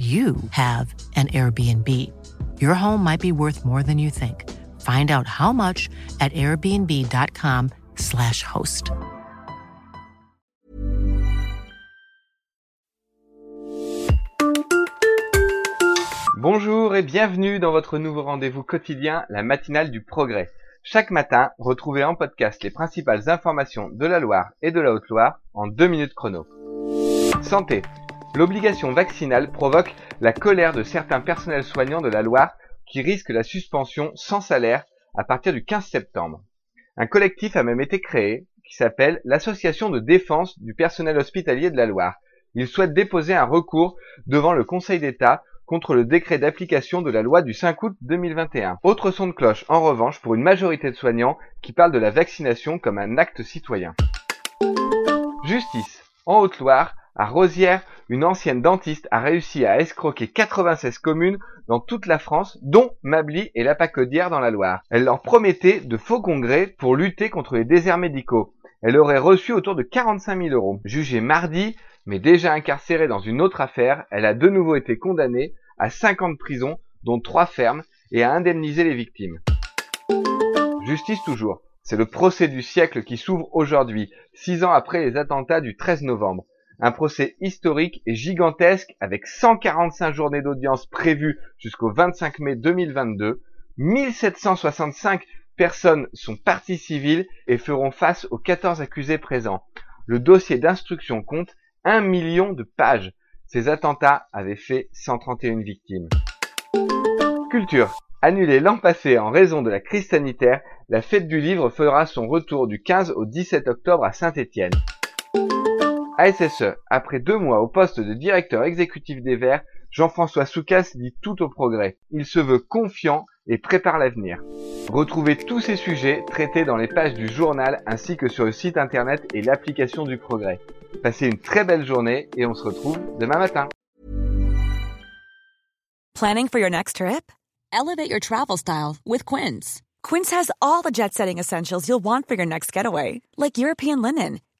you have an Airbnb. Your home might be worth more than you think. Find out how much at airbnb.com/slash host. Bonjour et bienvenue dans votre nouveau rendez-vous quotidien, la matinale du progrès. Chaque matin, retrouvez en podcast les principales informations de la Loire et de la Haute-Loire en deux minutes chrono. Santé. L'obligation vaccinale provoque la colère de certains personnels soignants de la Loire qui risquent la suspension sans salaire à partir du 15 septembre. Un collectif a même été créé qui s'appelle l'Association de défense du personnel hospitalier de la Loire. Il souhaite déposer un recours devant le Conseil d'État contre le décret d'application de la loi du 5 août 2021. Autre son de cloche, en revanche, pour une majorité de soignants qui parlent de la vaccination comme un acte citoyen. Justice. En Haute-Loire, à Rosières, une ancienne dentiste a réussi à escroquer 96 communes dans toute la France, dont Mably et la Pacodière dans la Loire. Elle leur promettait de faux congrès pour lutter contre les déserts médicaux. Elle aurait reçu autour de 45 000 euros. Jugée mardi, mais déjà incarcérée dans une autre affaire, elle a de nouveau été condamnée à 5 ans de prison, dont 3 fermes, et à indemniser les victimes. Justice toujours. C'est le procès du siècle qui s'ouvre aujourd'hui, six ans après les attentats du 13 novembre. Un procès historique et gigantesque avec 145 journées d'audience prévues jusqu'au 25 mai 2022. 1765 personnes sont parties civiles et feront face aux 14 accusés présents. Le dossier d'instruction compte 1 million de pages. Ces attentats avaient fait 131 victimes. Culture. Annulée l'an passé en raison de la crise sanitaire, la fête du livre fera son retour du 15 au 17 octobre à Saint-Étienne. ASSE, après deux mois au poste de directeur exécutif des Verts, Jean-François Soucas dit tout au progrès. Il se veut confiant et prépare l'avenir. Retrouvez tous ces sujets traités dans les pages du journal ainsi que sur le site internet et l'application du progrès. Passez une très belle journée et on se retrouve demain matin. Planning for your next trip? Elevate your travel style with Quince. Quince has all the jet setting essentials you'll want for your next getaway, like European linen